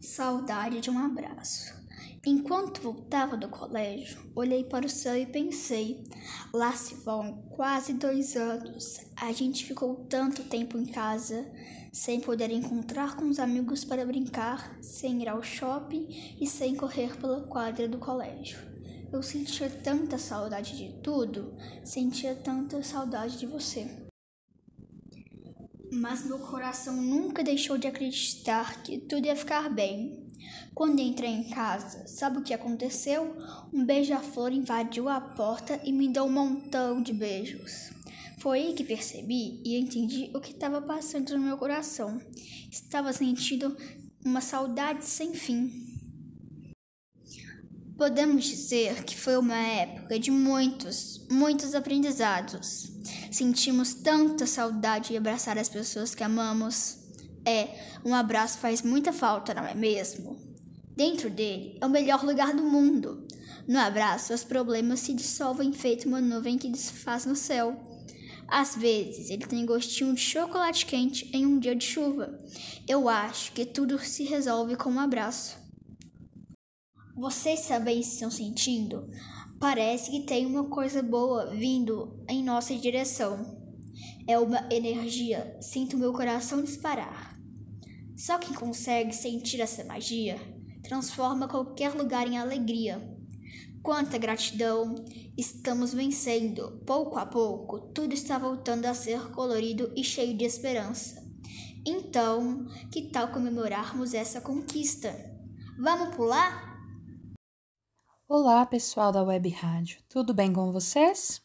Saudade de um abraço. Enquanto voltava do colégio, olhei para o céu e pensei: lá se vão quase dois anos. A gente ficou tanto tempo em casa, sem poder encontrar com os amigos para brincar, sem ir ao shopping e sem correr pela quadra do colégio. Eu sentia tanta saudade de tudo, sentia tanta saudade de você mas meu coração nunca deixou de acreditar que tudo ia ficar bem. Quando entrei em casa, sabe o que aconteceu? Um beija-flor invadiu a porta e me deu um montão de beijos. Foi aí que percebi e entendi o que estava passando no meu coração. Estava sentindo uma saudade sem fim. Podemos dizer que foi uma época de muitos, muitos aprendizados. Sentimos tanta saudade de abraçar as pessoas que amamos. É, um abraço faz muita falta, não é mesmo? Dentro dele é o melhor lugar do mundo. No abraço, os problemas se dissolvem feito uma nuvem que desfaz no céu. Às vezes, ele tem gostinho de chocolate quente em um dia de chuva. Eu acho que tudo se resolve com um abraço. Vocês também estão sentindo? Parece que tem uma coisa boa vindo em nossa direção. É uma energia. Sinto meu coração disparar. Só quem consegue sentir essa magia transforma qualquer lugar em alegria. Quanta gratidão! Estamos vencendo. Pouco a pouco, tudo está voltando a ser colorido e cheio de esperança. Então, que tal comemorarmos essa conquista? Vamos pular? Olá, pessoal da Web Rádio. Tudo bem com vocês?